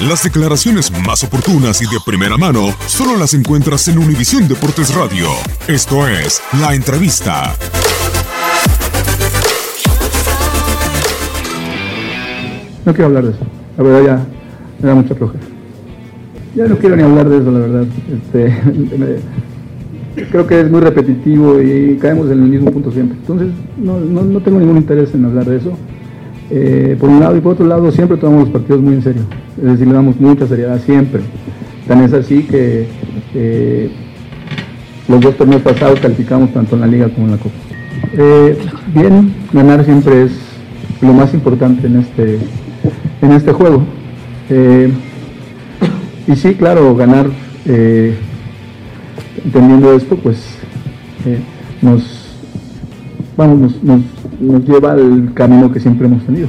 Las declaraciones más oportunas y de primera mano solo las encuentras en Univisión Deportes Radio. Esto es La Entrevista. No quiero hablar de eso. La verdad ya me da mucha flojera. Ya no quiero ni hablar de eso, la verdad. Este, creo que es muy repetitivo y caemos en el mismo punto siempre. Entonces, no, no, tengo ningún interés en hablar de eso. Eh, por un lado y por otro lado, siempre tomamos los partidos muy en serio. Es decir, le damos mucha seriedad siempre. Tan es así que eh, los dos torneos pasados calificamos tanto en la liga como en la copa. Eh, bien, ganar siempre es lo más importante en este, en este juego. y sí, claro, ganar entendiendo esto, pues eh, nos, vamos, nos, nos lleva al camino que siempre hemos tenido.